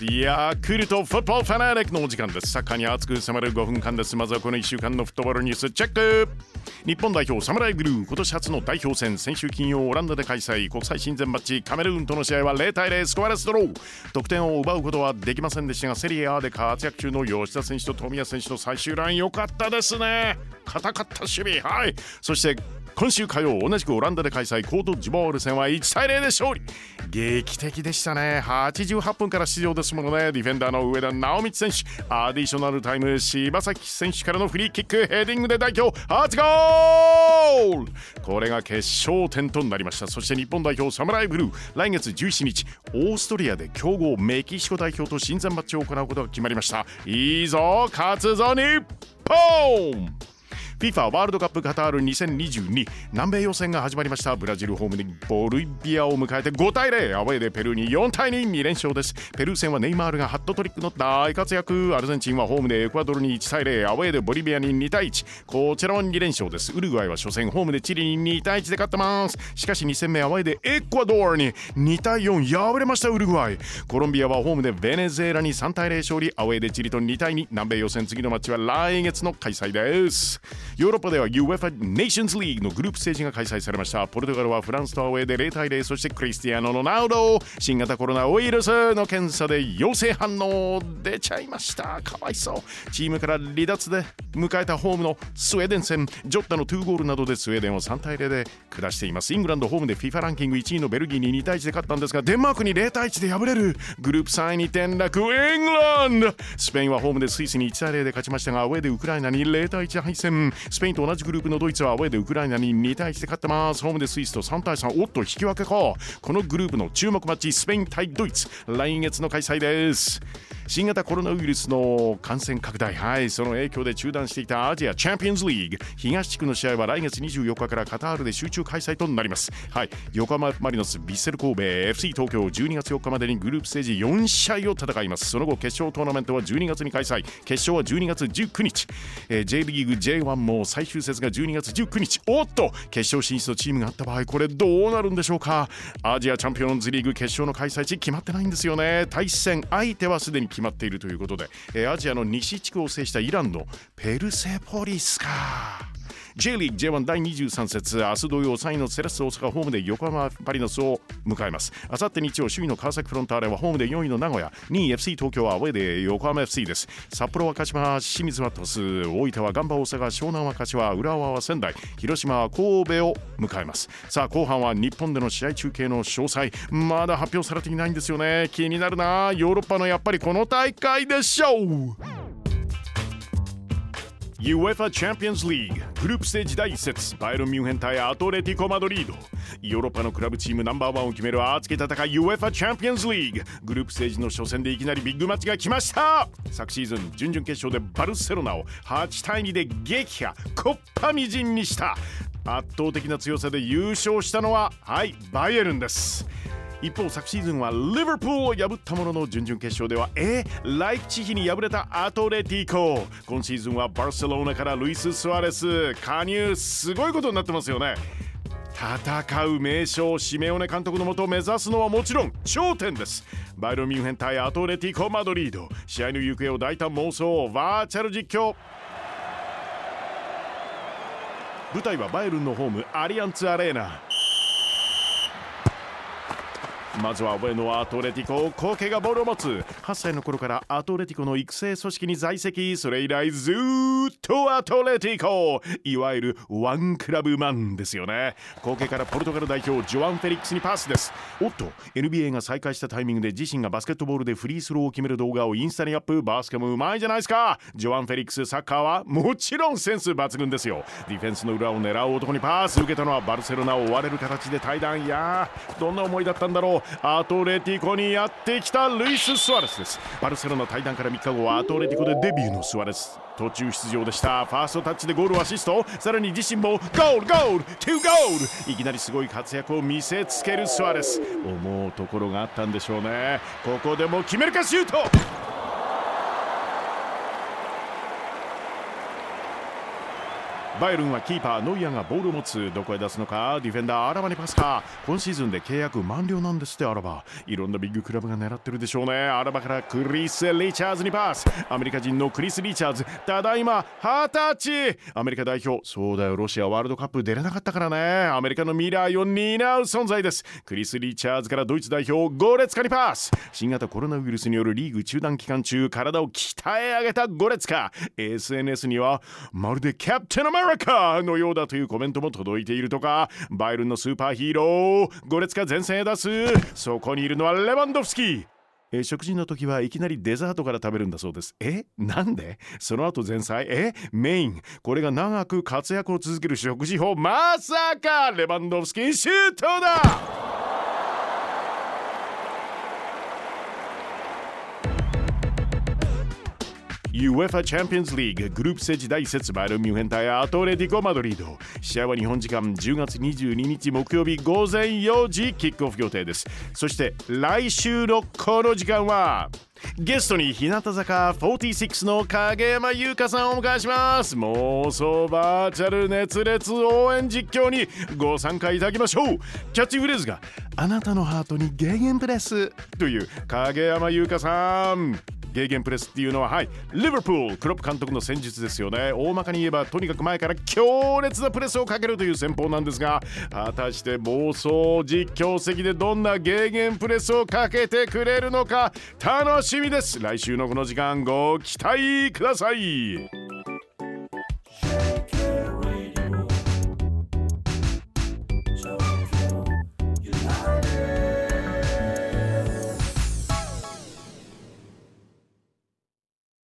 ヤクルトフットボールファナリックのお時間です。サッカーに熱く迫る5分間です。まずはこの1週間のフットボールニュースチェック。日本代表サムライブルー今年初の代表戦先週金曜オランダで開催。国際親善マッチカメルーンとの試合は0対0スコアレスドロー。得点を奪うことはできませんでしたがセリエ A で活躍中の吉田選手と富谷選手の最終ライン良かったですね。硬かった守備はいそして今週火曜同じくオランダで開催。コートジボール戦は1対0で勝利。劇的でしたね。88分から出場ですものね。ディフェンダーの上田直道選手。アディショナルタイム柴崎選手からのフリーキックヘディングで代表初ゴール。これが決勝点となりました。そして日本代表サムライブルー。来月17日オーストリアで強豪メキシコ代表と親善マッチを行うことが決まりました。いいぞ勝つぞ日本! FIFA ワールドカップカタール2022南米予選が始まりました。ブラジルホームでボルビアを迎えて5対0アウェーでペルーに4対22連勝です。ペルー戦はネイマールがハットトリックの大活躍。アルゼンチンはホームでエクアドルに1対0アウェーでボリビアに2対1こちらは2連勝です。ウルグアイは初戦ホームでチリに2対1で勝ってます。しかし2戦目アウェーでエクアドルに2対4敗れましたウルグアイ。コロンビアはホームでベネズエラに3対0勝利。アウェーでチリと2対2南米予選次のマッチは来月の開催です。ヨーロッパでは UEFA Nations League のグループステージが開催されました。ポルトガルはフランスとアウェーで0対0そしてクリスティアーノ・ロナウド新型コロナウイルスの検査で陽性反応出ちゃいました。かわいそう。チームから離脱で迎えたホームのスウェーデン戦。ジョッタの2ゴールなどでスウェーデンを3対0で下していますイングランドホームで FIFA ランキング1位のベルギーに2対1で勝ったんですがデンマークに0対1で敗れるグループ3位に転落。イングランド。スペインはホームでスイスに1対0で勝ちましたがアウェーでウクライナに0対1敗戦。スペインと同じグループのドイツはアウェーでウクライナに2対1で勝ってます。ホームでスイスと3対3おっと引き分けか。このグループの注目マッチスペイン対ドイツ。来月の開催です。新型コロナウイルスの感染拡大。はい。その影響で中断していたアジアチャンピオンズリーグ東地区の試合は来月24日からカタールで集中開催となります。はい。横浜マリノスヴィッセル神戸 FC 東京12月4日までにグループステージ4試合を戦います。その後決勝トーナメントは12月に開催。決勝は12月19日、えー、J リーグ J1 も最終節が12月19日。おっと！決勝進出のチームがあった場合これどうなるんでしょうか？アジアチャンピオンズリーグ決勝の開催地決まってないんですよね。対戦相手はすでに決まっているということで、えー、アジアの西地区を制したイランのペルセポリスか。J リーグ J1 第23節明日土曜3位のセレッソ大阪ホームで横浜パリノスを迎えます。あさって日曜首位の川崎フロンターレはホームで4位の名古屋2位 FC 東京はアウェーで横浜 FC です。札幌は鹿島清水は鳥栖大分はガンバ大阪湘南は柏浦和は仙台。広島は神戸を迎えます。さあ後半は日本での試合中継の詳細まだ発表されていないんですよね。気になるな。ヨーロッパのやっぱりこの大会でしょう。UEFA チャンピオンズリーグループステージ第1節。バイエルン・ミュンヘン対アトレティコ・マドリード。ヨーロッパのクラブチームナンバーワンを決める熱き戦い UEFA チャンピオンズリーググループステージの初戦でいきなりビッグマッチが来ました。昨シーズン準々決勝でバルセロナを8対2で撃破。コッパみじんにした。圧倒的な強さで優勝したのははいバイエルンです。一方昨シーズンはリバプールを破ったものの準々決勝ではえライプチヒに敗れたアトレティコ。今シーズンはバルセロナからルイス・スアレス。加入すごいことになってますよね。戦う名将シメオネ監督のもと目指すのはもちろん頂点です。バイロミュンヘン対アトレティコ・マドリード。試合の行方を大胆妄想バーチャル実況。舞台はバイエルンのホームアリアンツアレーナ。まずは上のアトレティココケがボールを持つ。8歳の頃からアトレティコの育成組織に在籍それ以来ずっとアトレティコ。いわゆるワンクラブマンですよね。コケからポルトガル代表ジョアン・フェリックスにパスです。おっと NBA が再開したタイミングで自身がバスケットボールでフリースローを決める動画をインスタにアップ。バスケもうまいじゃないですか。ジョアン・フェリックスサッカーはもちろんセンス抜群ですよ。ディフェンスの裏を狙う男にパス受けたのはバルセロナを追われる形で対談いやどんな思いだったんだろう。アトレティコにやってきたルイス・スワレスです。バルセロナ対談から3日後はアトレティコでデビューのスアレス。途中出場でした。ファーストタッチでゴールをアシスト。さらに自身もゴールゴール2ゴール。いきなりすごい活躍を見せつけるスアレス。思うところがあったんでしょうね。ここでも決めるかシュート！バイエルンはキーパーノイアーがボールを持つどこへ出すのか？ディフェンダーアラバにパスか？今シーズンで契約満了なんですってアラバ。いろんなビッグクラブが狙ってるでしょうね。アラバからクリス・リチャーズにパス。アメリカ人のクリス・リチャーズ。ただいま二十歳。アメリカ代表そうだよロシアワールドカップ出れなかったからね。アメリカの未来を担う存在です。クリス・リチャーズからドイツ代表ゴレツカにパス。新型コロナウイルスによるリーグ中断期間中体を鍛え上げたゴレツカ。SNS にはまるでキャプテンアメリカのようだというコメントも届いているとか。バイルンのスーパーヒーロー。ゴレツカ前線へ出すそこにいるのはレバンドフスキ。ーえ食事の時はいきなりデザートから食べるんだそうです。えなんで？その後前菜？えメイン？これが長く活躍を続ける食事法。まさかレバンドフスキーシュートだ！UEFA チャンピオンズリーググループステージ第1節バイルミュンヘン対アトレティコ・マドリード。試合は日本時間10月22日木曜日午前4時キックオフ予定です。そして来週のこの時間はゲストに日向坂46の影山優香さんをお迎えします。妄想バーチャル熱烈応援実況にご参加いただきましょう。キャッチフレーズがあなたのハートにゲーゲンプレスという影山優香さん。ゲーゲンプレスっていうのははいリバプールクロップ監督の戦術ですよね。大まかに言えばとにかく前から強烈なプレスをかけるという戦法なんですが果たして妄想実況席でどんなゲーゲンプレスをかけてくれるのか楽しみです。来週のこの時間ご期待ください。